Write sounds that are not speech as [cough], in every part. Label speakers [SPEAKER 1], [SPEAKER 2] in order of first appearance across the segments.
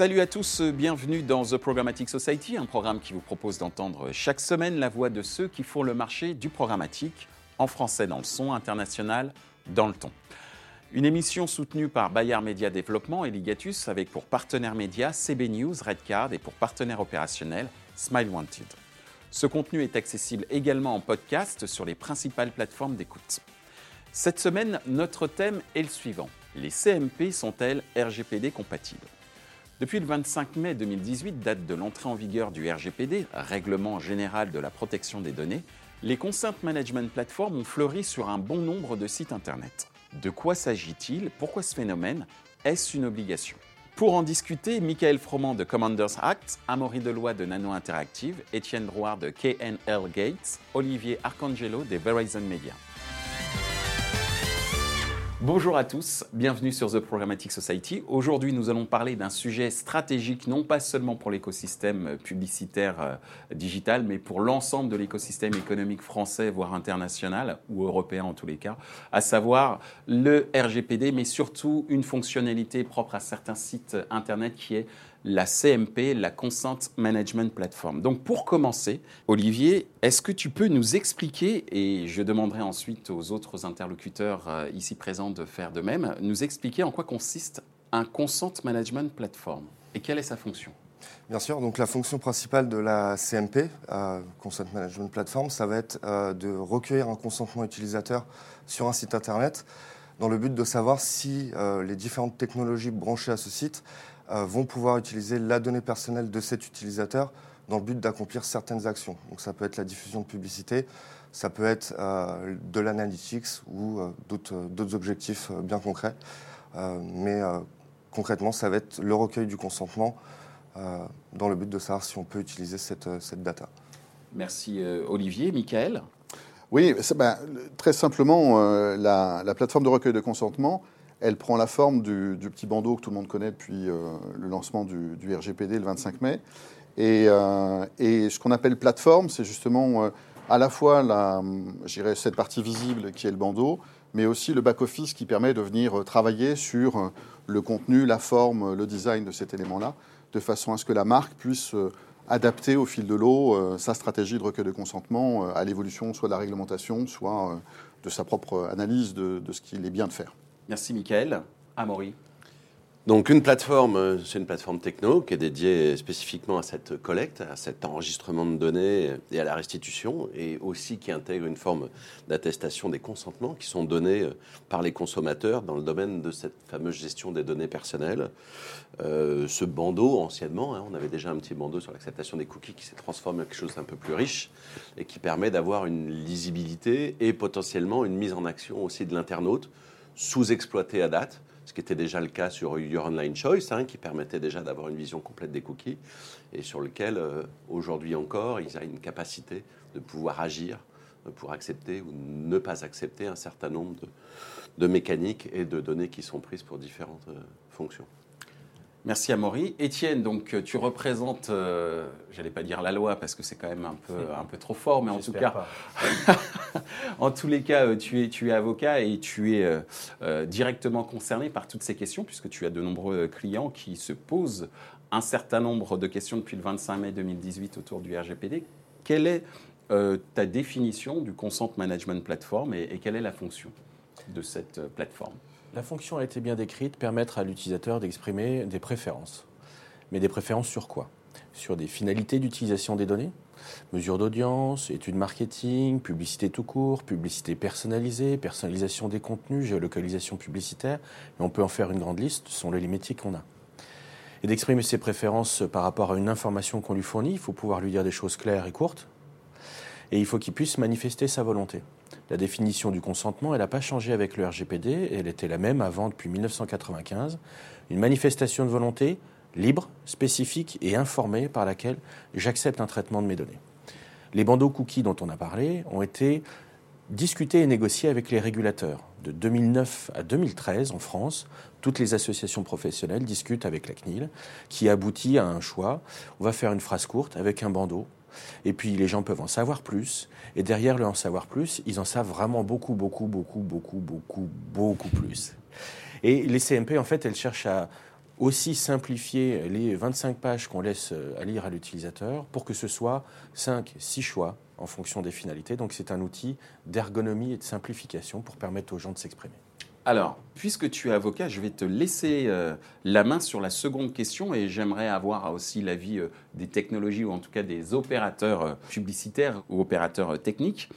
[SPEAKER 1] Salut à tous, bienvenue dans The Programmatic Society, un programme qui vous propose d'entendre chaque semaine la voix de ceux qui font le marché du programmatique, en français dans le son, international dans le ton. Une émission soutenue par Bayard Media Développement et Ligatus avec pour partenaire média CB News, Redcard et pour partenaire opérationnel Smile Wanted. Ce contenu est accessible également en podcast sur les principales plateformes d'écoute. Cette semaine, notre thème est le suivant. Les CMP sont-elles RGPD compatibles? Depuis le 25 mai 2018, date de l'entrée en vigueur du RGPD, Règlement général de la protection des données, les Consent Management Platforms ont fleuri sur un bon nombre de sites Internet. De quoi s'agit-il? Pourquoi ce phénomène? Est-ce une obligation? Pour en discuter, Michael Froment de Commanders Act, Amaury Deloy de Nano Interactive, Étienne Drouard de KNL Gates, Olivier Arcangelo de Verizon Media. Bonjour à tous, bienvenue sur The Programmatic Society. Aujourd'hui, nous allons parler d'un sujet stratégique, non pas seulement pour l'écosystème publicitaire euh, digital, mais pour l'ensemble de l'écosystème économique français, voire international, ou européen en tous les cas, à savoir le RGPD, mais surtout une fonctionnalité propre à certains sites Internet qui est la CMP, la Consent Management Platform. Donc pour commencer, Olivier, est-ce que tu peux nous expliquer, et je demanderai ensuite aux autres interlocuteurs euh, ici présents de faire de même, nous expliquer en quoi consiste un Consent Management Platform et quelle est sa fonction?
[SPEAKER 2] Bien sûr, donc la fonction principale de la CMP, euh, Consent Management Platform, ça va être euh, de recueillir un consentement utilisateur sur un site internet dans le but de savoir si les différentes technologies branchées à ce site vont pouvoir utiliser la donnée personnelle de cet utilisateur dans le but d'accomplir certaines actions. Donc ça peut être la diffusion de publicité, ça peut être euh, de l'analytics ou euh, d'autres objectifs bien concrets. mais concrètement, ça va être le recueil du consentement dans le but de savoir si on peut utiliser cette, cette data.
[SPEAKER 1] Merci Olivier. Michael?
[SPEAKER 3] Oui, ben, très simplement, la, la, plateforme de recueil de consentement, elle prend la forme du, petit bandeau que tout le monde connaît depuis euh, le lancement du, RGPD le 25 mai. Euh, et, ce qu'on appelle plateforme, c'est justement euh, à la fois cette partie visible qui est le bandeau, mais aussi le back-office qui permet de venir travailler sur le contenu, la forme, le design de cet élément-là, de façon à ce que la marque puisse adapter au fil de l'eau sa stratégie de recueil de consentement à l'évolution soit de la réglementation, soit de sa propre analyse de ce qu'il est bien de faire.
[SPEAKER 1] Merci Michael. Amaury.
[SPEAKER 4] Donc une plateforme, euh, c'est une plateforme techno qui est dédiée spécifiquement à cette collecte, à cet enregistrement de données et à la restitution, et aussi qui intègre une forme d'attestation des consentements qui sont donnés euh, par les consommateurs dans le domaine de cette fameuse gestion des données personnelles. Euh, ce bandeau, anciennement, hein, on avait déjà un petit bandeau sur l'acceptation des cookies qui s'est transformé en quelque chose d'un peu plus riche et qui permet d'avoir une lisibilité et potentiellement une mise en action aussi de l'internaute sous-exploité à date, ce qui était déjà le cas sur Your Online Choice, hein, qui permettait déjà d'avoir une vision complète des cookies, et sur lequel, euh, aujourd'hui encore, ils ont une capacité de pouvoir agir, de pouvoir accepter ou ne pas accepter un certain nombre de, mécaniques et de données qui sont prises pour différentes euh, fonctions.
[SPEAKER 1] Merci Amaury. Étienne, donc tu représentes, euh, j'allais pas dire la loi parce que c'est quand même un peu, un peu trop fort, mais en tout cas, [laughs] en tous les cas, euh, tu es, tu es avocat et tu es euh, directement concerné par toutes ces questions puisque tu as de nombreux clients qui se posent un certain nombre de questions depuis le 25 mai 2018 autour du RGPD. Quelle est ta définition du Consent Management Platform et quelle est la fonction de cette plateforme?
[SPEAKER 5] La fonction a été bien décrite, permettre à l'utilisateur d'exprimer des préférences. Mais des préférences sur quoi? Sur des finalités d'utilisation des données Mesures d'audience, études marketing, publicité tout court, publicité personnalisée, personnalisation des contenus, géolocalisation publicitaire. On peut en faire une grande liste, ce sont les limites qu'on a. Et d'exprimer ses préférences par rapport à une information qu'on lui fournit, il faut pouvoir lui dire des choses claires et courtes. Et il faut qu'il puisse manifester sa volonté. La définition du consentement, elle n'a pas changé avec le RGPD, elle était la même avant depuis 1995. Une manifestation de volonté libre, spécifique et informée par laquelle j'accepte un traitement de mes données. Les bandeaux cookies dont on a parlé ont été discutés et négociés avec les régulateurs. De 2009 à 2013, en France, toutes les associations professionnelles discutent avec la CNIL, qui aboutit à un choix. On va faire une phrase courte avec un bandeau et puis les gens peuvent en savoir plus. Et derrière le en savoir plus, ils en savent vraiment beaucoup, beaucoup, beaucoup, beaucoup, beaucoup, beaucoup plus. Et les CMP, en fait, elles cherchent à aussi simplifier les 25 pages qu'on laisse à lire à l'utilisateur pour que ce soit 5, 6 choix en fonction des finalités. Donc c'est un outil d'ergonomie et de simplification pour permettre aux gens de s'exprimer.
[SPEAKER 1] Alors, puisque tu es avocat, je vais te laisser euh, la main sur la seconde question et j'aimerais avoir aussi l'avis euh, des technologies ou en tout cas des opérateurs euh, publicitaires ou opérateurs techniques.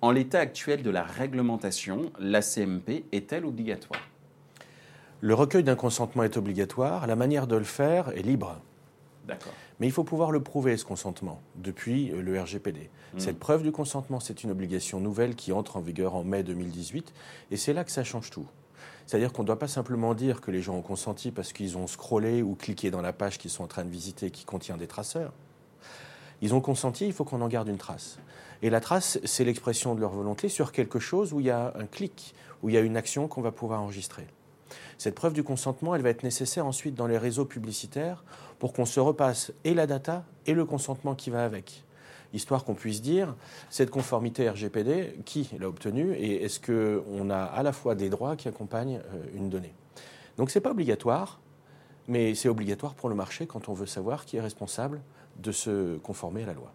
[SPEAKER 1] En l'état actuel de la réglementation, la CMP est-elle obligatoire?
[SPEAKER 5] Le recueil d'un consentement est obligatoire, la manière de le faire est libre. Mais il faut pouvoir le prouver, ce consentement, depuis le RGPD. Mmh. Cette preuve du consentement, c'est une obligation nouvelle qui entre en vigueur en mai 2018, et c'est là que ça change tout. C'est-à-dire qu'on ne doit pas simplement dire que les gens ont consenti parce qu'ils ont scrollé ou cliqué dans la page qu'ils sont en train de visiter qui contient des traceurs. Ils ont consenti, il faut qu'on en garde une trace. Et la trace, c'est l'expression de leur volonté sur quelque chose où il y a un clic, où il y a une action qu'on va pouvoir enregistrer. Cette preuve du consentement, elle va être nécessaire ensuite dans les réseaux publicitaires pour qu'on se repasse et la data et le consentement qui va avec. Histoire qu'on puisse dire, cette conformité RGPD, qui l'a obtenue et est-ce qu'on a à la fois des droits qui accompagnent euh, une donnée? Donc ce n'est pas obligatoire, mais c'est obligatoire pour le marché quand on veut savoir qui est responsable de se conformer à la loi.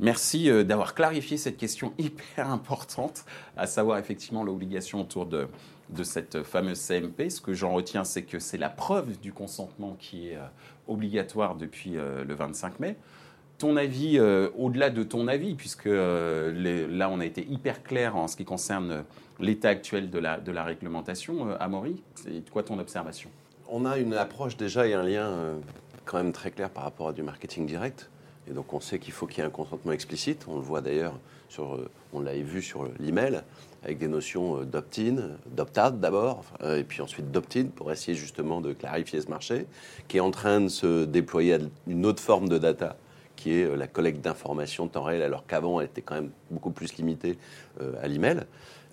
[SPEAKER 1] Merci euh, d'avoir clarifié cette question hyper importante, à savoir effectivement l'obligation autour de, de cette fameuse CMP. Ce que j'en retiens, c'est que c'est la preuve du consentement qui est euh, obligatoire depuis euh, le 25 mai. Ton avis, au-delà de ton avis, puisque là on a été hyper clair en ce qui concerne l'état actuel de la, de la réglementation, Amaury, c'est quoi ton observation?
[SPEAKER 4] On a une approche déjà et un lien quand même très clair par rapport à du marketing direct. Et donc on sait qu'il faut qu'il y ait un consentement explicite. On le voit d'ailleurs, sur, euh, on l'avait vu sur l'email, avec des notions euh, d'opt-in, d'opt-out d'abord, euh, et puis ensuite d'opt-in pour essayer justement de clarifier ce marché, qui est en train de se déployer à une autre forme de data qui est la collecte d'informations temps réel, alors qu'avant elle était quand même beaucoup plus limitée à l'email.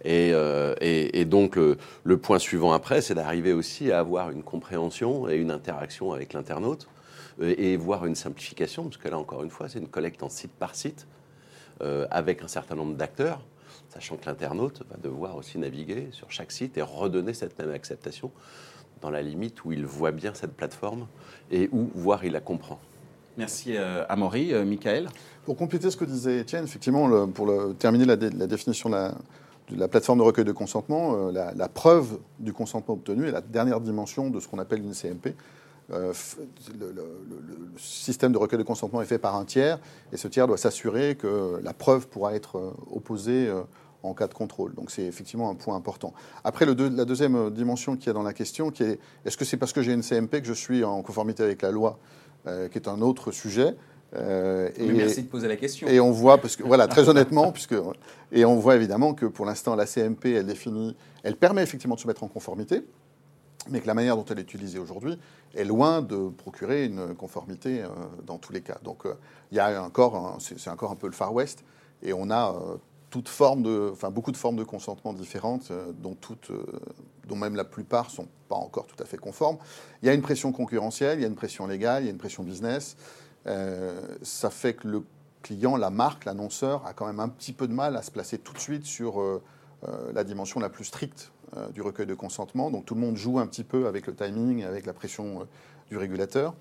[SPEAKER 4] Et, et, donc le, le, point suivant après, c'est d'arriver aussi à avoir une compréhension et une interaction avec l'internaute et voir une simplification, parce que là, encore une fois, c'est une collecte en site par site, euh, avec un certain nombre d'acteurs, sachant que l'internaute va devoir aussi naviguer sur chaque site et redonner cette même acceptation dans la limite où il voit bien cette plateforme et où, voire, il la comprend.
[SPEAKER 1] Merci euh, Amaury. Euh, Michael?
[SPEAKER 3] Pour compléter ce que disait Étienne, effectivement, pour terminer la, définition de la, plateforme de recueil de consentement, la, preuve du consentement obtenu est la dernière dimension de ce qu'on appelle une CMP, euh, le, système de recueil de consentement est fait par un tiers, et ce tiers doit s'assurer que la preuve pourra être euh, opposée euh, en cas de contrôle. Donc c'est effectivement un point important. Après, le la deuxième dimension qui est dans la question, qui est est-ce que c'est parce que j'ai une CMP que je suis en conformité avec la loi, qui est un autre sujet
[SPEAKER 1] et, merci de poser la question.
[SPEAKER 3] Et on voit, parce que voilà, très honnêtement, puisque et on voit évidemment que pour l'instant la CMP, elle définit, elle permet effectivement de se mettre en conformité, mais que la manière dont elle est utilisée aujourd'hui est loin de procurer une conformité euh, dans tous les cas. Donc euh, il y a encore, c'est encore un peu le Far West, et on a euh, toute forme de, enfin beaucoup de formes de consentement différentes, dont toutes, dont même la plupart sont pas encore tout à fait conformes. Il y a une pression concurrentielle, il y a une pression légale, il y a une pression business. ça fait que le client, la marque, l'annonceur a quand même un petit peu de mal à se placer tout de suite sur la dimension la plus stricte euh, du recueil de consentement. Donc tout le monde joue un petit peu avec le timing, avec la pression euh, du régulateur.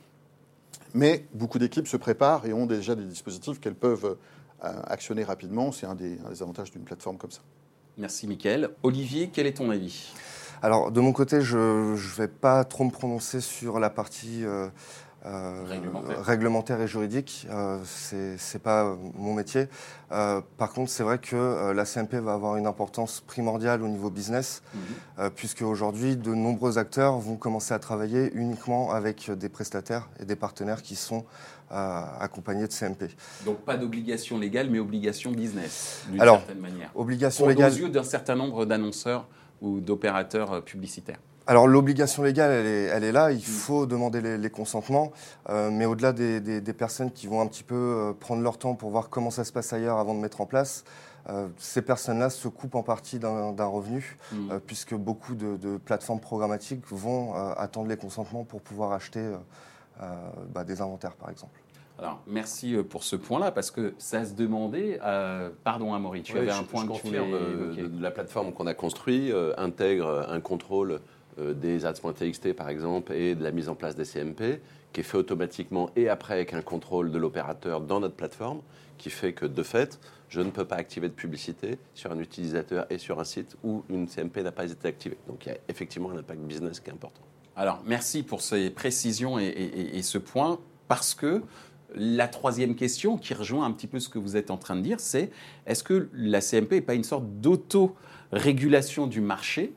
[SPEAKER 3] Mais beaucoup d'équipes se préparent et ont déjà des dispositifs qu'elles peuvent euh, actionner rapidement. C'est un, des, avantages d'une plateforme comme ça.
[SPEAKER 1] Merci Mickaël. Olivier, quel est ton avis?
[SPEAKER 2] Alors, de mon côté, je ne vais pas trop me prononcer sur la partie
[SPEAKER 1] euh,
[SPEAKER 2] réglementaire. et juridique. Euh, c'est pas mon métier. Euh, par contre, c'est vrai que la CMP va avoir une importance primordiale au niveau business, mhm. puisque aujourd'hui, de nombreux acteurs vont commencer à travailler uniquement avec des prestataires et des partenaires qui sont accompagnés de CMP.
[SPEAKER 1] Donc pas d'obligation légale, mais obligation business, d'une certaine manière.
[SPEAKER 2] Obligation légale.
[SPEAKER 1] Aux yeux d'un certain nombre d'annonceurs ou d'opérateurs publicitaires.
[SPEAKER 2] Alors l'obligation légale, elle est, là, il mm. faut demander les, consentements, euh, mais au-delà des, personnes qui vont un petit peu euh, prendre leur temps pour voir comment ça se passe ailleurs avant de mettre en place, euh, ces personnes-là se coupent en partie d'un revenu, mm. puisque beaucoup de, plateformes programmatiques vont attendre les consentements pour pouvoir acheter bah, des inventaires, par exemple.
[SPEAKER 1] Alors, merci pour ce point-là, parce que ça se demandait. pardon, Amaury, tu avais un point que tu
[SPEAKER 4] La plateforme qu'on a construite intègre un contrôle euh, des ads.txt par exemple et de la mise en place des CMP, qui est fait automatiquement et après avec un contrôle de l'opérateur dans notre plateforme, qui fait que de fait, je ne peux pas activer de publicité sur un utilisateur et sur un site où une CMP n'a pas été activée. Donc il y a effectivement un impact business qui est important.
[SPEAKER 1] Alors merci pour ces précisions et, et ce point, parce que la troisième question, qui rejoint un petit peu ce que vous êtes en train de dire, c'est est-ce que la CMP n'est pas une sorte d'auto-régulation du marché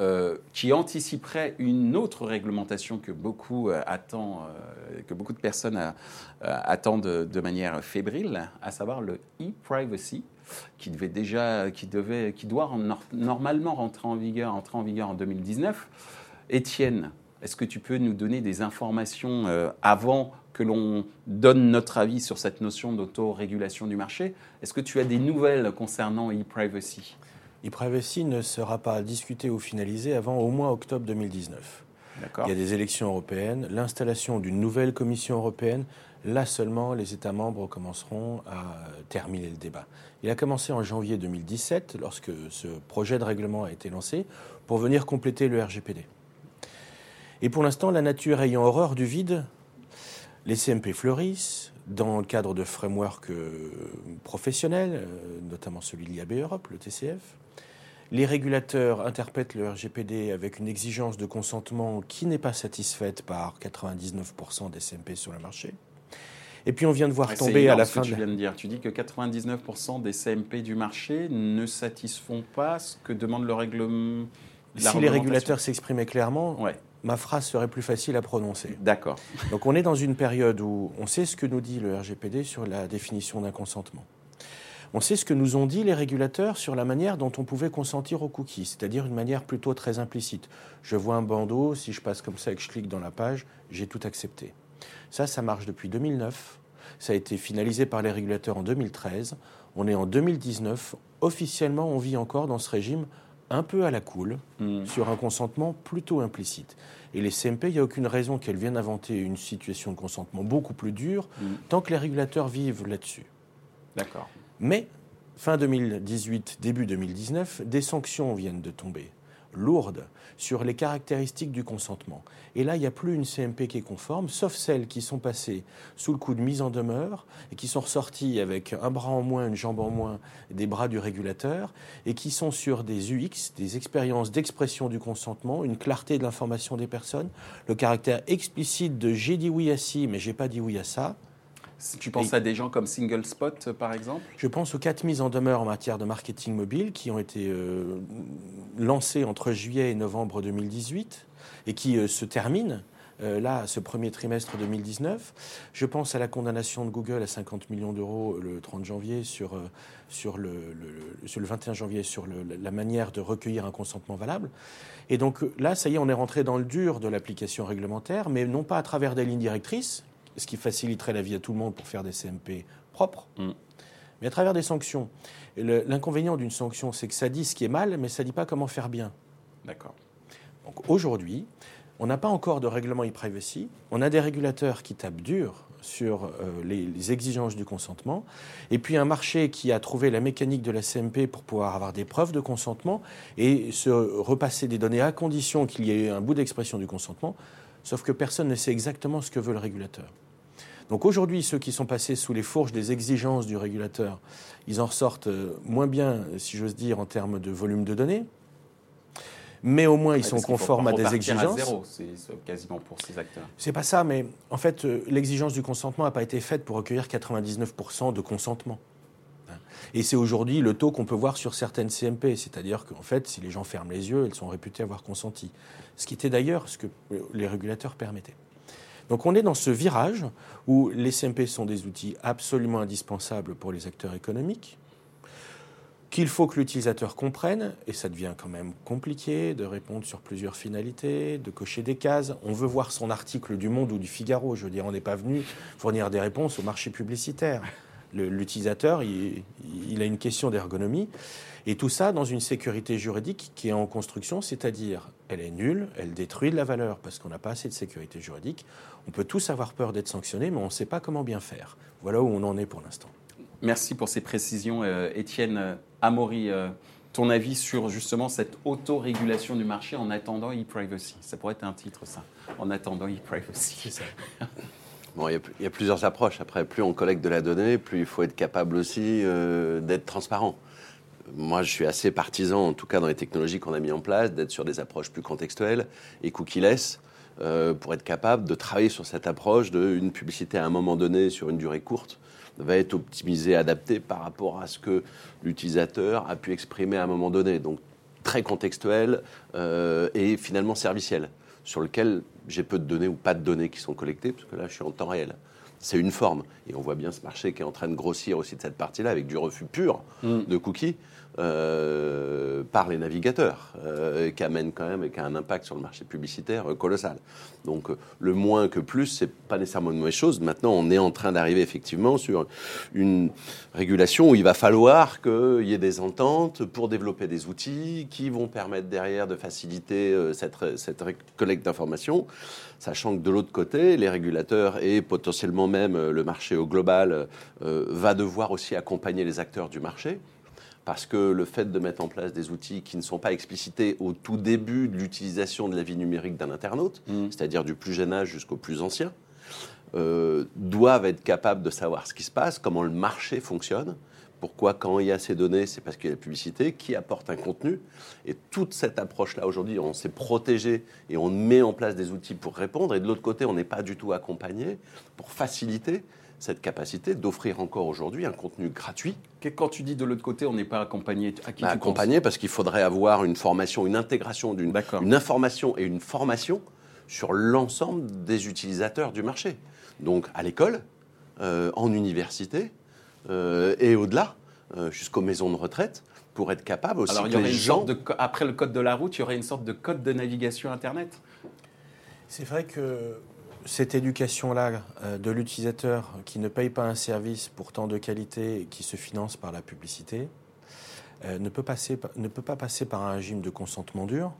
[SPEAKER 1] euh, qui anticiperait une autre réglementation que beaucoup, euh, attend, euh, que beaucoup de personnes attendent de, manière fébrile, à savoir le e-privacy, qui devait déjà, qui devait, qui doit normalement rentrer en vigueur, entrer en vigueur en 2019. Étienne, est-ce que tu peux nous donner des informations avant que l'on donne notre avis sur cette notion d'autorégulation du marché? Est-ce que tu as des nouvelles concernant e-privacy?
[SPEAKER 5] E-privacy ne sera pas discuté ou finalisé avant au moins octobre 2019. Il y a des élections européennes, l'installation d'une nouvelle Commission européenne. Là seulement, les États membres commenceront à terminer le débat. Il a commencé en janvier 2017, lorsque ce projet de règlement a été lancé, pour venir compléter le RGPD. Et pour l'instant, la nature ayant horreur du vide, les CMP fleurissent dans le cadre de frameworks euh, professionnels, euh, notamment celui de l'IAB Europe, le TCF. Les régulateurs interprètent le RGPD avec une exigence de consentement qui n'est pas satisfaite par 99% des CMP sur le marché. Et puis on vient de voir tomber à la fin.
[SPEAKER 1] Ce que tu viens de dire, tu dis que 99% des CMP du marché ne satisfont pas ce que demande le règlement.
[SPEAKER 5] si les régulateurs s'exprimaient clairement, ouais ma phrase serait plus facile à prononcer.
[SPEAKER 1] D'accord.
[SPEAKER 5] Donc on est dans une période où on sait ce que nous dit le RGPD sur la définition d'un consentement. On sait ce que nous ont dit les régulateurs sur la manière dont on pouvait consentir aux cookies, c'est-à-dire une manière plutôt très implicite. Je vois un bandeau, si je passe comme ça et que je clique dans la page, j'ai tout accepté. Ça, ça marche depuis 2009. Ça a été finalisé par les régulateurs en 2013. On est en 2019. Officiellement, on vit encore dans ce régime un peu à la cool hmm. sur un consentement plutôt implicite. Et les CMP, il n'y a aucune raison qu'elles viennent inventer une situation de consentement beaucoup plus dure hmm. tant que les régulateurs vivent là-dessus.
[SPEAKER 1] D'accord.
[SPEAKER 5] Mais, fin 2018, début 2019, des sanctions viennent de tomber lourde sur les caractéristiques du consentement. Et là, il n'y a plus une CMP qui est conforme, sauf celles qui sont passées sous le coup de mise en demeure et qui sont ressorties avec un bras en moins, une jambe en moins des bras du régulateur et qui sont sur des UX, des expériences d'expression du consentement, une clarté de l'information des personnes, le caractère explicite de j'ai dit oui à ci, mais j'ai pas dit oui à ça.
[SPEAKER 1] Tu penses à des gens comme Single Spot, par exemple?
[SPEAKER 5] Je pense aux quatre mises en demeure en matière de marketing mobile qui ont été euh, lancées entre juillet et novembre 2018 et qui euh, se terminent. Euh, là, ce premier trimestre 2019. Je pense à la condamnation de Google à 50 millions d'euros le 30 janvier sur, sur, le, sur le 21 janvier sur la manière de recueillir un consentement valable. Et donc là, ça y est, on est rentré dans le dur de l'application réglementaire, mais non pas à travers des lignes directrices, ce qui faciliterait la vie à tout le monde pour faire des CMP propres, mm. mais à travers des sanctions. L'inconvénient d'une sanction, c'est que ça dit ce qui est mal, mais ça ne dit pas comment faire bien.
[SPEAKER 1] D'accord.
[SPEAKER 5] Donc aujourd'hui, on n'a pas encore de règlement e-privacy. On a des régulateurs qui tapent dur sur euh, les, exigences du consentement, et puis un marché qui a trouvé la mécanique de la CMP pour pouvoir avoir des preuves de consentement et se repasser des données à condition qu'il y ait un bout d'expression du consentement, sauf que personne ne sait exactement ce que veut le régulateur. Donc aujourd'hui, ceux qui sont passés sous les fourches des exigences du régulateur, ils en ressortent euh, moins bien, si j'ose dire, en termes de volume de données. Mais au moins, ils sont conformes à des exigences.
[SPEAKER 1] C'est quasiment pour ces acteurs.
[SPEAKER 5] C'est pas ça, mais en fait, euh, l'exigence du consentement n'a pas été faite pour recueillir 99% de consentement. Et c'est aujourd'hui le taux qu'on peut voir sur certaines CMP, c'est-à-dire qu'en fait, si les gens ferment les yeux, elles sont réputées avoir consenti. Ce qui était d'ailleurs ce que les régulateurs permettaient. Donc on est dans ce virage où les CMP sont des outils absolument indispensables pour les acteurs économiques, qu'il faut que l'utilisateur comprenne, et ça devient quand même compliqué de répondre sur plusieurs finalités, de cocher des cases. On veut voir son article du Monde ou du Figaro. Je veux dire, on n'est pas venu fournir des réponses au marché publicitaire. L'utilisateur, il, a une question d'ergonomie. Et tout ça dans une sécurité juridique qui est en construction, c'est-à-dire elle est nulle, elle détruit de la valeur parce qu'on n'a pas assez de sécurité juridique. On peut tous avoir peur d'être sanctionné, mais on ne sait pas comment bien faire. Voilà où on en est pour l'instant.
[SPEAKER 1] Merci pour ces précisions, euh, Étienne Amaury. Euh, ton avis sur justement cette autorégulation du marché en attendant e-privacy. Ça pourrait être un titre, ça. En attendant e-privacy. [laughs]
[SPEAKER 4] Bon, il, y a, plusieurs approches. Après, plus on collecte de la donnée, plus il faut être capable aussi euh, d'être transparent. Moi, je suis assez partisan, en tout cas dans les technologies qu'on a mis en place, d'être sur des approches plus contextuelles et cookie-less euh, pour être capable de travailler sur cette approche d'une publicité à un moment donné sur une durée courte va être optimisée, adaptée par rapport à ce que l'utilisateur a pu exprimer à un moment donné. Donc très contextuel euh, et finalement serviciel, sur lequel j'ai peu de données ou pas de données qui sont collectées, parce que là, je suis en temps réel. C'est une forme. Et on voit bien ce marché qui est en train de grossir aussi de cette partie-là, avec du refus pur mm. de cookies. Euh, par les navigateurs, euh, qui amène quand même et qui a un impact sur le marché publicitaire euh, colossal. Donc le moins que plus, c'est pas nécessairement une mauvaise chose. Maintenant, on est en train d'arriver effectivement sur une régulation où il va falloir qu'il y ait des ententes pour développer des outils qui vont permettre derrière de faciliter cette, cette collecte d'informations, sachant que de l'autre côté, les régulateurs et potentiellement même le marché au global va devoir aussi accompagner les acteurs du marché parce que le fait de mettre en place des outils qui ne sont pas explicités au tout début de l'utilisation de la vie numérique d'un internaute, mm. c'est-à-dire du plus jeune âge jusqu'au plus ancien, euh, doivent être capables de savoir ce qui se passe, comment le marché fonctionne, pourquoi quand il y a ces données, c'est parce qu'il y a la publicité, qui apporte un contenu. Et toute cette approche-là, aujourd'hui, on s'est protégé et on met en place des outils pour répondre. Et de l'autre côté, on n'est pas du tout accompagné pour faciliter cette capacité d'offrir encore aujourd'hui un contenu gratuit.
[SPEAKER 1] Quand tu dis de l'autre côté, on n'est pas accompagné,
[SPEAKER 4] à qui bah, Accompagné parce qu'il faudrait avoir une formation, une intégration d'une une information et une formation sur l'ensemble des utilisateurs du marché. Donc à l'école, euh, en université et au-delà, euh, jusqu'aux maisons de retraite, pour être capable aussi
[SPEAKER 1] Alors, il y aurait une gens... de, après le code de la route, il y aurait une sorte de code de navigation Internet.
[SPEAKER 5] C'est vrai que cette éducation-là euh, de l'utilisateur qui ne paye pas un service pourtant de qualité et qui se finance par la publicité euh, ne, peut passer, ne peut pas passer par un régime de consentement dur,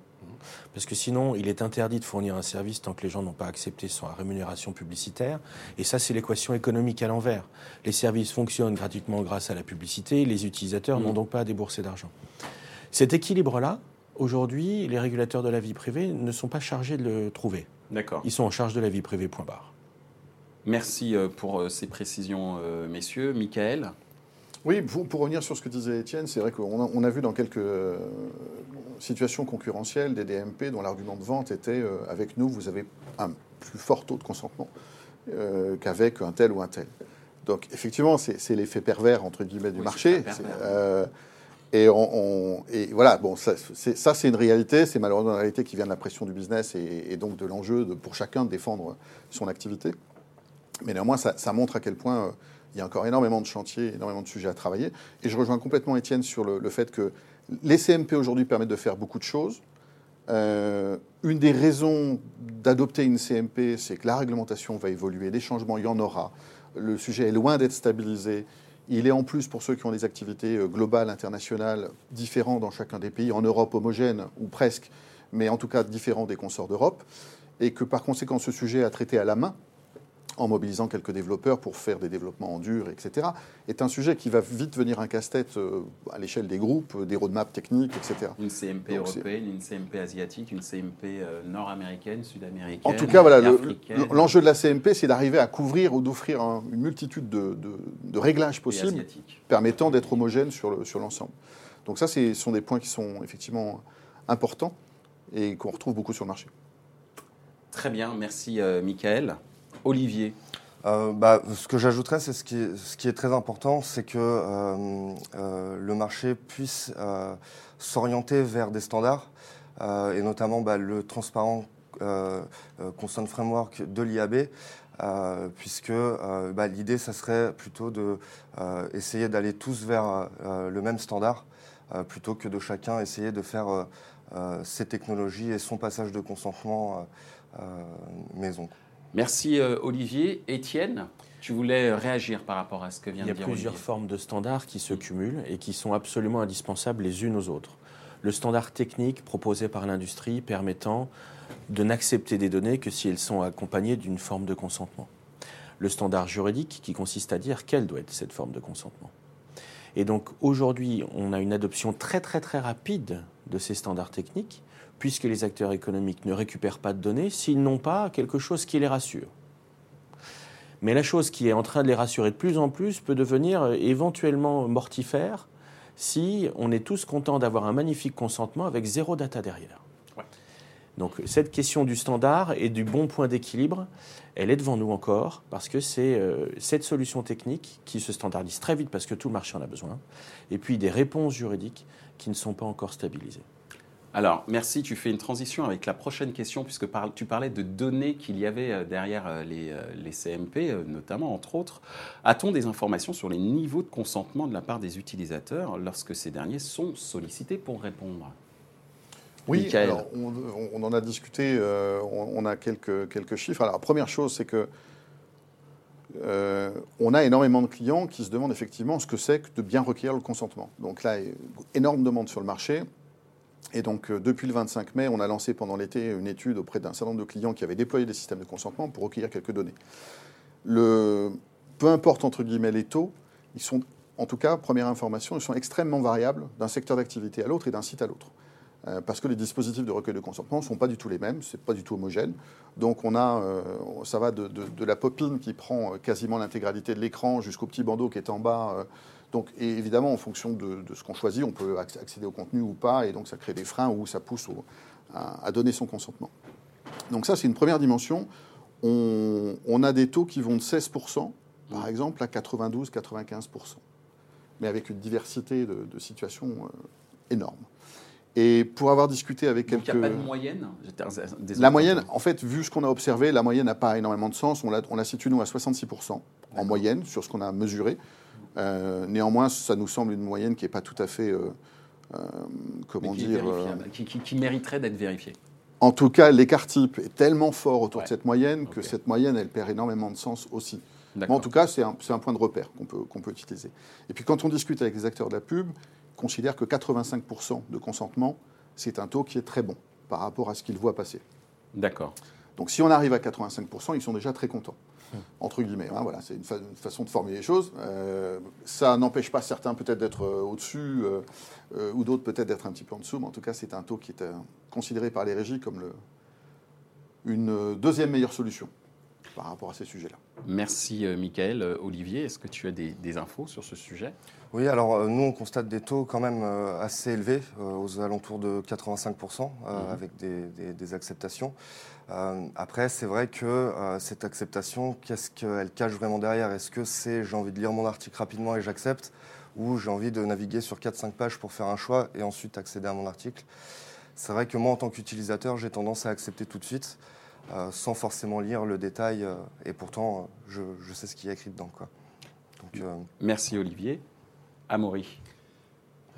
[SPEAKER 5] parce que sinon il est interdit de fournir un service tant que les gens n'ont pas accepté son rémunération publicitaire. Et ça, c'est l'équation économique à l'envers. Les services fonctionnent gratuitement grâce à la publicité, les utilisateurs n'ont mmh. donc pas à débourser d'argent. Cet équilibre-là, aujourd'hui, les régulateurs de la vie privée ne sont pas chargés de le trouver.
[SPEAKER 1] D'accord.
[SPEAKER 5] Ils sont en charge de la vie privée, point barre.
[SPEAKER 1] Merci euh, pour euh, ces précisions, euh, messieurs. Michael?
[SPEAKER 3] Oui, pour, revenir sur ce que disait Étienne, c'est vrai qu'on a, vu dans quelques situations concurrentielles des DMP dont l'argument de vente était avec nous, vous avez un plus fort taux de consentement qu'avec un tel ou un tel. Donc effectivement, c'est l'effet pervers entre guillemets du marché. Et, on, et, voilà, bon, ça, c'est une réalité, c'est malheureusement une réalité qui vient de la pression du business et, donc de l'enjeu pour chacun de défendre son activité. Mais néanmoins, ça, montre à quel point euh, il y a encore énormément de chantiers, énormément de sujets à travailler. Et je rejoins complètement Étienne sur le, fait que les CMP aujourd'hui permettent de faire beaucoup de choses. Euh, une des raisons d'adopter une CMP, c'est que la réglementation va évoluer, des changements, il y en aura. Le sujet est loin d'être stabilisé. Il est en plus pour ceux qui ont des activités euh, globales, internationales, différentes dans chacun des pays, en Europe homogène ou presque, mais en tout cas différents des consorts d'Europe, et que par conséquent ce sujet à traiter à la main en mobilisant quelques développeurs pour faire des développements en dur, etc., est un sujet qui va vite devenir un casse-tête euh, à l'échelle des groupes, des roadmaps techniques, etc.
[SPEAKER 1] Une CMP européenne, une CMP asiatique, une CMP euh, nord-américaine, sud-américaine.
[SPEAKER 3] En tout cas, voilà, l'enjeu de la CMP, c'est d'arriver à couvrir ou d'offrir une multitude de, réglages possibles permettant d'être homogène sur l'ensemble. Le, Donc ça, ce sont des points qui sont effectivement importants et qu'on retrouve beaucoup sur le marché.
[SPEAKER 1] Très bien, merci euh, Michael. Olivier
[SPEAKER 2] euh, bah, ce que j'ajouterais, c'est ce qui, est, très important, c'est que euh, euh, le marché puisse s'orienter vers des standards, et notamment bah, le transparent Consent Framework de l'IAB, puisque bah, l'idée, ça serait plutôt de essayer d'aller tous vers le même standard, plutôt que de chacun essayer de faire ses technologies et son passage de consentement maison.
[SPEAKER 1] Merci euh, Olivier. Étienne, tu voulais réagir par rapport à ce que vient de dire
[SPEAKER 5] Il y a plusieurs formes de standards qui se cumulent et qui sont absolument indispensables les unes aux autres. Le standard technique proposé par l'industrie permettant de n'accepter des données que si elles sont accompagnées d'une forme de consentement. Le standard juridique qui consiste à dire quelle doit être cette forme de consentement. Et donc aujourd'hui, on a une adoption très très très rapide de ces standards techniques, puisque les acteurs économiques ne récupèrent pas de données s'ils n'ont pas quelque chose qui les rassure. Mais la chose qui est en train de les rassurer de plus en plus peut devenir euh, éventuellement mortifère si on est tous contents d'avoir un magnifique consentement avec zéro data derrière. Donc cette question du standard et du bon point d'équilibre, elle est devant nous encore parce que c'est euh, cette solution technique qui se standardise très vite parce que tout le marché en a besoin, et puis des réponses juridiques qui ne sont pas encore stabilisées.
[SPEAKER 1] Alors, merci. Tu fais une transition avec la prochaine question, puisque tu parlais de données qu'il y avait euh, derrière euh, les, CMP, notamment, entre autres. A-t-on des informations sur les niveaux de consentement de la part des utilisateurs lorsque ces derniers sont sollicités pour répondre?
[SPEAKER 3] Oui, on, en a discuté, euh, on, a quelques, quelques chiffres. Alors, la première chose, c'est que euh, on a énormément de clients qui se demandent effectivement ce que c'est que de bien recueillir le consentement. Donc là, énorme demande sur le marché. Et donc, euh, depuis le 25 mai, on a lancé pendant l'été une étude auprès d'un certain nombre de clients qui avaient déployé des systèmes de consentement pour recueillir quelques données. Le, peu importe, entre guillemets, les taux, ils sont, en tout cas, première information, ils sont extrêmement variables d'un secteur d'activité à l'autre et d'un site à l'autre. Euh, parce que les dispositifs de recueil de consentement ne sont pas du tout les mêmes, c'est pas du tout homogène. Donc on a, euh, ça va de, la popine qui prend quasiment l'intégralité de l'écran jusqu'au petit bandeau qui est en bas. Donc et évidemment, en fonction de, ce qu'on choisit, on peut accéder au contenu ou pas, et donc ça crée des freins ou ça pousse à, donner son consentement. Donc ça, c'est une première dimension. On, a des taux qui vont de 16%, par exemple, à 92-95%, mais avec une diversité de, situations énorme. Et pour avoir discuté avec quelques.
[SPEAKER 1] il n'y a pas de moyenne
[SPEAKER 3] La moyenne, en fait, vu ce qu'on a observé, la moyenne n'a pas énormément de sens. On la, on la situe, nous, à 66% en moyenne sur ce qu'on a mesuré. Euh, néanmoins, ça nous semble une moyenne qui n'est pas tout à fait. Euh, euh, comment dire
[SPEAKER 1] qui, mériterait d'être vérifiée.
[SPEAKER 3] En tout cas, l'écart type est tellement fort autour de cette moyenne que cette moyenne, elle perd énormément de sens aussi. en tout cas, c'est un, un, point de repère qu'on peut, peut utiliser. Et puis, quand on discute avec les acteurs de la pub, considère que 85% de consentement, c'est un taux qui est très bon par rapport à ce qu'ils voient passer.
[SPEAKER 1] D'accord.
[SPEAKER 3] Donc si on arrive à 85%, ils sont déjà très contents. Entre guillemets. Hein, voilà, c'est une, façon de formuler les choses. Euh, ça n'empêche pas certains peut-être d'être euh, au-dessus euh, ou d'autres peut-être d'être un petit peu en dessous, mais en tout cas c'est un taux qui est considéré par les régies comme le, une deuxième meilleure solution par rapport à ces sujets-là.
[SPEAKER 1] Merci Michael. Olivier, est-ce que tu as des infos sur ce sujet?
[SPEAKER 2] Oui, alors euh, nous, on constate des taux quand même euh, assez élevés, euh, aux alentours de 85%, mhm. avec des, acceptations. Après, c'est vrai que cette acceptation, qu'est-ce qu'elle cache vraiment derrière? Est-ce que c'est j'ai envie de lire mon article rapidement et j'accepte? Ou j'ai envie de naviguer sur 4-5 pages pour faire un choix et ensuite accéder à mon article? C'est vrai que moi, en tant qu'utilisateur, j'ai tendance à accepter tout de suite, sans forcément lire le détail, et pourtant, je, sais ce qui est écrit dedans. Quoi.
[SPEAKER 1] Merci Olivier. Amaury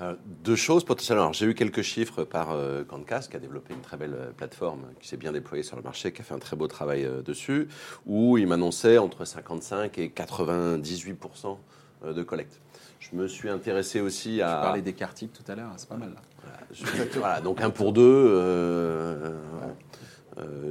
[SPEAKER 4] euh, deux choses potentiellement. J'ai eu quelques chiffres par euh, qui a développé une très belle euh, plateforme qui s'est bien déployée sur le marché, qui a fait un très beau travail euh, dessus, où il m'annonçait entre 55 et 98 de collecte. Je me suis intéressé aussi à.
[SPEAKER 1] Tu parlais des types tout à l'heure, c'est pas mal.
[SPEAKER 4] Voilà, donc un pour deux.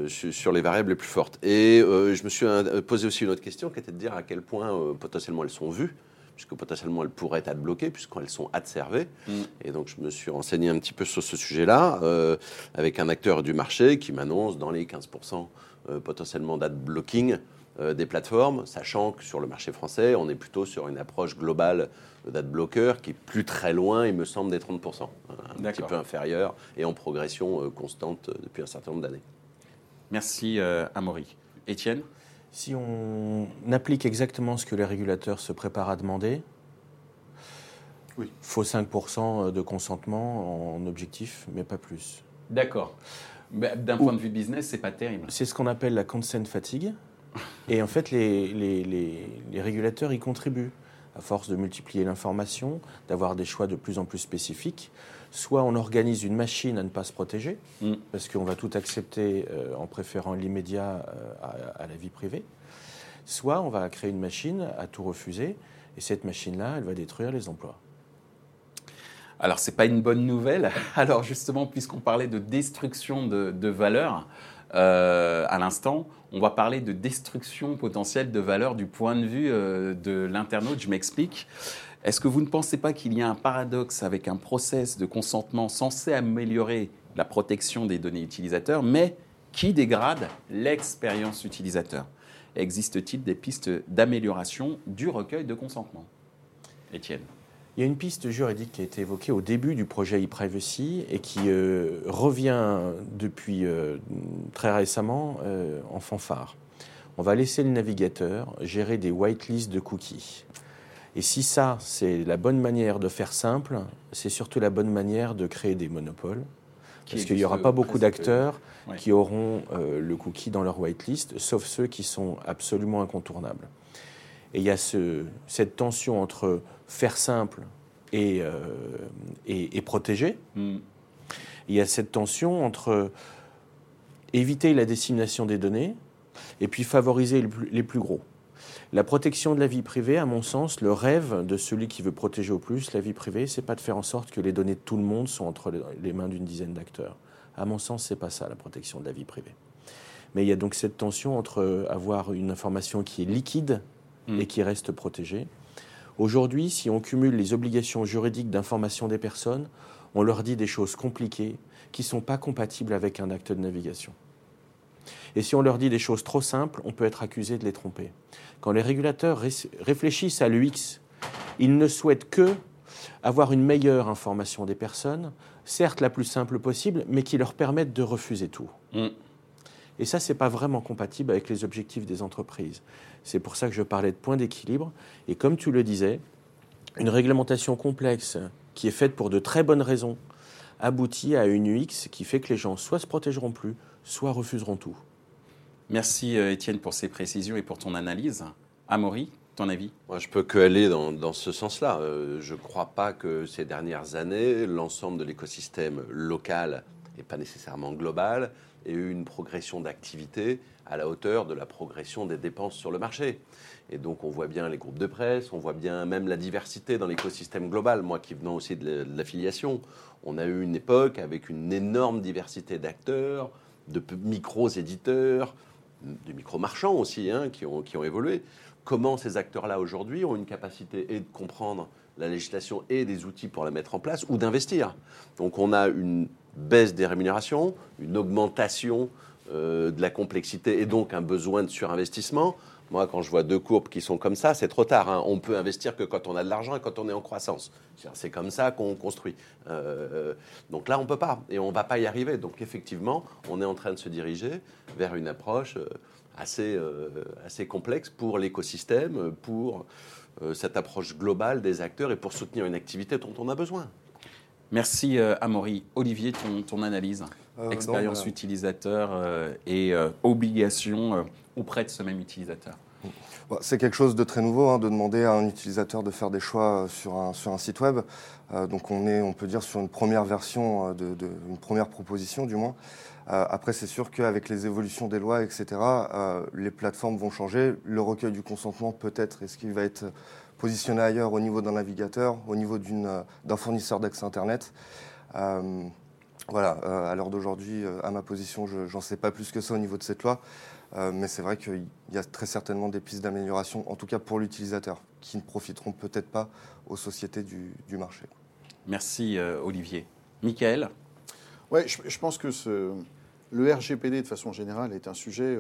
[SPEAKER 4] sur les variables les plus fortes. Et je me suis posé aussi une autre question qui était de dire à quel point potentiellement elles sont vues puisque potentiellement elles pourraient être bloquées, puisqu'elles sont adservées. Mm. Et donc je me suis renseigné un petit peu sur ce sujet-là, euh, avec un acteur du marché qui m'annonce dans les 15% euh, potentiellement d'ad blocking euh, des plateformes, sachant que sur le marché français, on est plutôt sur une approche globale d'ad blocker qui est plus très loin, il me semble, des 30%, un petit peu inférieur et en progression constante depuis un certain nombre d'années.
[SPEAKER 1] Merci Amaury. Étienne?
[SPEAKER 5] Si on applique exactement ce que les régulateurs se préparent à demander, il faut 5% de consentement en objectif, mais pas plus.
[SPEAKER 1] D'accord. D'un point de vue business, c'est pas terrible.
[SPEAKER 5] C'est ce qu'on appelle la consent fatigue. [laughs] Et en fait, les, les régulateurs y contribuent à force de multiplier l'information, d'avoir des choix de plus en plus spécifiques soit on organise une machine à ne pas se protéger, mm. parce qu'on va tout accepter euh, en préférant l'immédiat euh, à, la vie privée, soit on va créer une machine à tout refuser, et cette machine-là, elle va détruire les emplois.
[SPEAKER 1] Alors, ce n'est pas une bonne nouvelle. [laughs] Alors, justement, puisqu'on parlait de destruction de, de valeur euh, à l'instant, on va parler de destruction potentielle de valeur du point de vue de l'internaute. Je m'explique. Est-ce que vous ne pensez pas qu'il y a un paradoxe avec un process de consentement censé améliorer la protection des données utilisateurs, mais qui dégrade l'expérience utilisateur? Existe-t-il des pistes d'amélioration du recueil de consentement? Étienne.
[SPEAKER 5] Il y a une piste juridique qui a été évoquée au début du projet e-privacy et qui euh, revient depuis euh, très récemment euh, en fanfare. On va laisser le navigateur gérer des whitelists de cookies. Et si ça, c'est la bonne manière de faire simple, c'est surtout la bonne manière de créer des monopoles. parce qu'il n'y aura pas beaucoup d'acteurs qui auront le cookie dans leur whitelist, sauf ceux qui sont absolument incontournables. Et il y a ce, cette tension entre faire simple et, euh, et, protéger. Hmm. Il y a cette tension entre éviter la dissémination des données et puis favoriser les plus, gros. La protection de la vie privée, à mon sens, le rêve de celui qui veut protéger au plus la vie privée, c'est pas de faire en sorte que les données de tout le monde sont entre les mains d'une dizaine d'acteurs. À mon sens, c'est pas ça la protection de la vie privée. Mais il y a donc cette tension entre avoir une information qui est liquide hmm. et qui reste protégée, Aujourd'hui, si on cumule les obligations juridiques d'information des personnes, on leur dit des choses compliquées qui ne sont pas compatibles avec un acte de navigation. Et si on leur dit des choses trop simples, on peut être accusé de les tromper. Quand les régulateurs réfléchissent à l'UX, ils ne souhaitent que avoir une meilleure information des personnes, certes la plus simple possible, mais qui leur permette de refuser tout. Mm. Et ça, ce n'est pas vraiment compatible avec les objectifs des entreprises. C'est pour ça que je parlais de point d'équilibre. Et comme tu le disais, une réglementation complexe qui est faite pour de très bonnes raisons aboutit à une UX qui fait que les gens soit se protégeront plus, soit refuseront tout.
[SPEAKER 1] Merci euh, Étienne pour ces précisions et pour ton analyse. Amaury, ton avis?
[SPEAKER 4] Moi, je peux que aller dans, ce sens-là. Euh, je ne crois pas que ces dernières années, l'ensemble de l'écosystème local et pas nécessairement global ait eu une progression d'activité à la hauteur de la progression des dépenses sur le marché. Et donc on voit bien les groupes de presse, on voit bien même la diversité dans l'écosystème global. Moi qui venant aussi de l'affiliation, on a eu une époque avec une énorme diversité d'acteurs, de micros éditeurs, de micro marchands aussi, hein, qui, ont, qui ont évolué. Comment ces acteurs-là aujourd'hui ont une capacité et de comprendre la législation et des outils pour la mettre en place ou d'investir. Donc on a une baisse des rémunérations, une augmentation euh, de la complexité et donc un besoin de surinvestissement. Moi, quand je vois deux courbes qui sont comme ça, c'est trop tard. Hein. On peut investir que quand on a de l'argent et quand on est en croissance. C'est comme ça qu'on construit. Euh, donc là, on ne peut pas et on ne va pas y arriver. Donc effectivement, on est en train de se diriger vers une approche euh, assez, assez complexe pour l'écosystème, pour cette approche globale des acteurs et pour soutenir une activité dont on a besoin.
[SPEAKER 1] Merci Amaury. Olivier, ton, ton analyse euh, expérience utilisateur euh, et euh, obligation auprès de ce même utilisateur
[SPEAKER 2] c'est quelque chose de très nouveau hein, de demander à un utilisateur de faire des choix sur un, sur un site web. donc on est, on peut dire, sur une première version, de, une première proposition du moins. après, c'est sûr qu'avec les évolutions des lois, etc., les plateformes vont changer. Le recueil du consentement peut-être, est-ce qu'il va être positionné ailleurs au niveau d'un navigateur, au niveau d'un fournisseur d'accès Internet? Voilà, euh, à l'heure d'aujourd'hui, euh, à ma position, je n'en sais pas plus que ça au niveau de cette loi, euh, mais c'est vrai qu'il y a très certainement des pistes d'amélioration, en tout cas pour l'utilisateur, qui ne profiteront peut-être pas aux sociétés du, marché.
[SPEAKER 1] Merci Olivier. Michael
[SPEAKER 3] Oui, je, pense que ce, le RGPD, de façon générale, est un sujet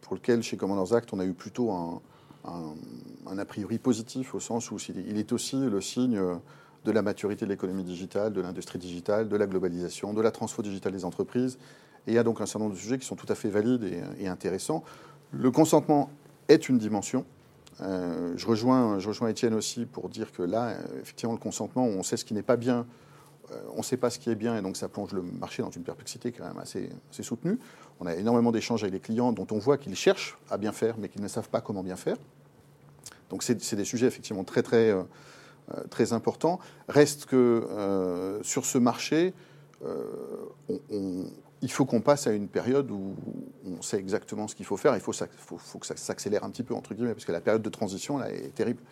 [SPEAKER 3] pour lequel, chez Commanders Act, on a eu plutôt un, un, a priori positif, au sens où il est aussi le signe de la maturité de l'économie digitale, de l'industrie digitale, de la globalisation, de la transfo digitale des entreprises. Et il y a donc un certain nombre de sujets qui sont tout à fait valides et, intéressants. Le consentement est une dimension. Euh, je, rejoins, je rejoins Étienne aussi pour dire que là, effectivement, le consentement, on sait ce qui n'est pas bien, euh, on ne sait pas ce qui est bien, et donc ça plonge le marché dans une perplexité quand même assez, soutenue. On a énormément d'échanges avec les clients dont on voit qu'ils cherchent à bien faire, mais qu'ils ne savent pas comment bien faire. Donc c'est des sujets effectivement très très euh, euh, très important. Reste que euh, sur ce marché, euh, il faut qu'on passe à une période où on sait exactement ce qu'il faut faire. Il faut, que ça s'accélère un petit peu, entre guillemets, parce que la période de transition là, est terrible.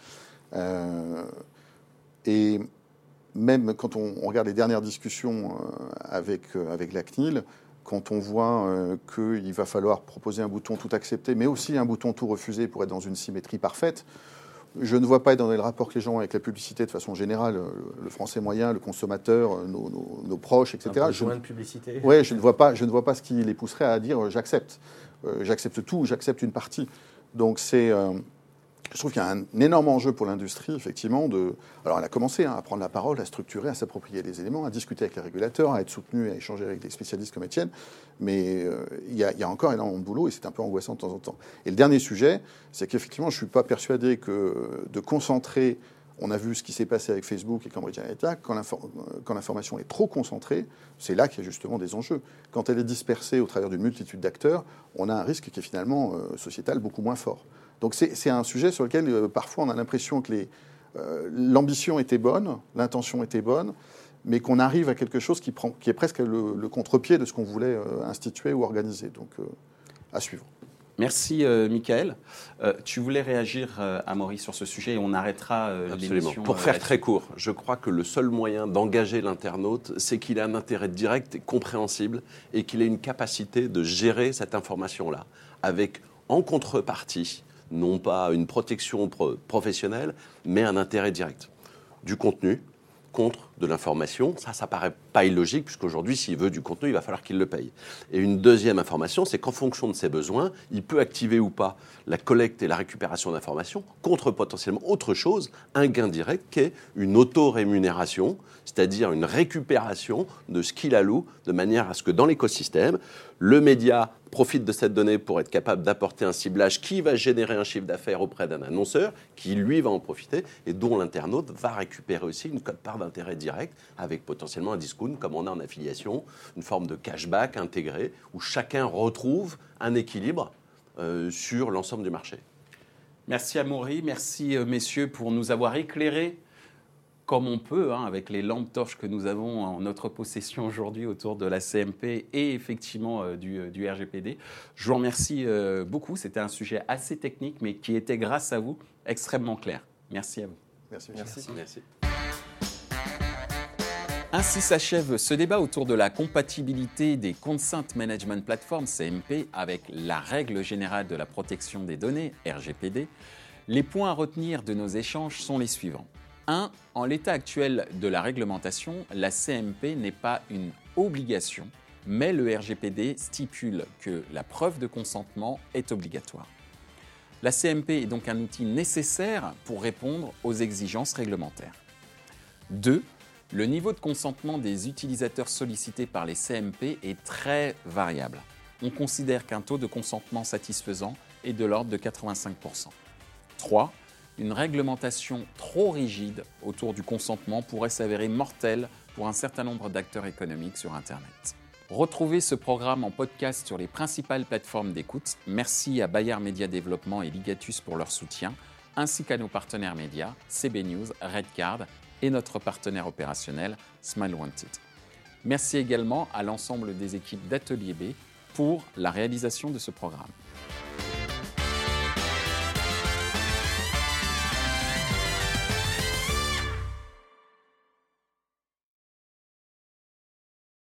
[SPEAKER 3] et même quand on, regarde les dernières discussions avec, avec la CNIL, quand on voit qu'il va falloir proposer un bouton tout accepté, mais aussi un bouton tout refusé pour être dans une symétrie parfaite, Je ne vois pas dans les rapports que les gens ont avec la publicité de façon générale, euh, le français moyen, le consommateur, euh, nos, nos- nos proches, etc.
[SPEAKER 5] Un
[SPEAKER 3] Je,
[SPEAKER 5] de publicité.
[SPEAKER 3] ouais, je ne vois pas, je ne vois pas ce qui les pousserait à dire euh, j'accepte, Euh, j'accepte tout, j'accepte une partie. Donc c'est, euh, je trouve qu'il y a un énorme enjeu pour l'industrie, effectivement. De, alors elle a commencé hein, à prendre la parole, à structurer, à s'approprier les éléments, à discuter avec les régulateurs, à être soutenu, à échanger avec des spécialistes comme Étienne. Mais euh, il y, a- encore énormément de boulot et c'est un peu angoissant de temps en temps. Et le dernier sujet, c'est qu'effectivement, je ne suis pas persuadé que de concentrer. On a vu ce qui s'est passé avec Facebook et Cambridge Analytica. Euh, quand l'information est trop concentrée, c'est là qu'il y a justement des enjeux. Quand elle est dispersée au travers d'une multitude d'acteurs, on a un risque qui est finalement euh, sociétal beaucoup moins fort. Donc c'est un sujet sur lequel euh, parfois on a l'impression que euh, l'ambition était bonne, l'intention était bonne, mais qu'on arrive à quelque chose qui, prend, qui est presque le, le contre-pied de ce qu'on voulait euh, instituer ou organiser. Donc euh, à suivre.
[SPEAKER 1] Merci, euh, Michael. Euh, tu voulais réagir euh, à Maurice sur ce sujet et on arrêtera euh,
[SPEAKER 4] Absolument.
[SPEAKER 1] l'émission.
[SPEAKER 4] Pour faire très court, je crois que le seul moyen d'engager l'internaute, c'est qu'il ait un intérêt direct et compréhensible et qu'il ait une capacité de gérer cette information-là, avec en contrepartie, non pas une protection pro- professionnelle, mais un intérêt direct. Du contenu contre de l'information, ça, ça paraît pas illogique, puisqu'aujourd'hui, s'il veut du contenu, il va falloir qu'il le paye. Et une deuxième information, c'est qu'en fonction de ses besoins, il peut activer ou pas la collecte et la récupération d'informations contre potentiellement autre chose, un gain direct qui est une auto-rémunération, c'est-à-dire une récupération de ce qu'il alloue, de manière à ce que dans l'écosystème, le média profite de cette donnée pour être capable d'apporter un ciblage qui va générer un chiffre d'affaires auprès d'un annonceur, qui lui va en profiter, et dont l'internaute va récupérer aussi une cote-part d'intérêt direct, avec potentiellement un discount, comme on a en affiliation, une forme de cashback intégré, où chacun retrouve un équilibre euh, sur l'ensemble du marché.
[SPEAKER 1] Merci Amaury, merci euh, messieurs pour nous avoir éclairés comme on peut, hein, avec les lampes torches que nous avons en notre possession aujourd'hui autour de la CMP et effectivement euh, du, du RGPD. Je vous remercie euh, beaucoup, c'était un sujet assez technique mais qui était grâce à vous extrêmement clair. Merci à vous.
[SPEAKER 3] Merci.
[SPEAKER 2] Merci.
[SPEAKER 4] Merci.
[SPEAKER 1] Ainsi s'achève ce débat autour de la compatibilité des Consent Management Platform CMP avec la règle générale de la protection des données RGPD. Les points à retenir de nos échanges sont les suivants. 1. En l'état actuel de la réglementation, la CMP n'est pas une obligation, mais le RGPD stipule que la preuve de consentement est obligatoire. La CMP est donc un outil nécessaire pour répondre aux exigences réglementaires. 2. Le niveau de consentement des utilisateurs sollicités par les CMP est très variable. On considère qu'un taux de consentement satisfaisant est de l'ordre de 85%. 3. Une réglementation trop rigide autour du consentement pourrait s'avérer mortelle pour un certain nombre d'acteurs économiques sur Internet. Retrouvez ce programme en podcast sur les principales plateformes d'écoute. Merci à Bayard Média Développement et Ligatus pour leur soutien, ainsi qu'à nos partenaires médias, CB News, Redcard et notre partenaire opérationnel, Smile Wanted. Merci également à l'ensemble des équipes d'Atelier B pour la réalisation de ce programme.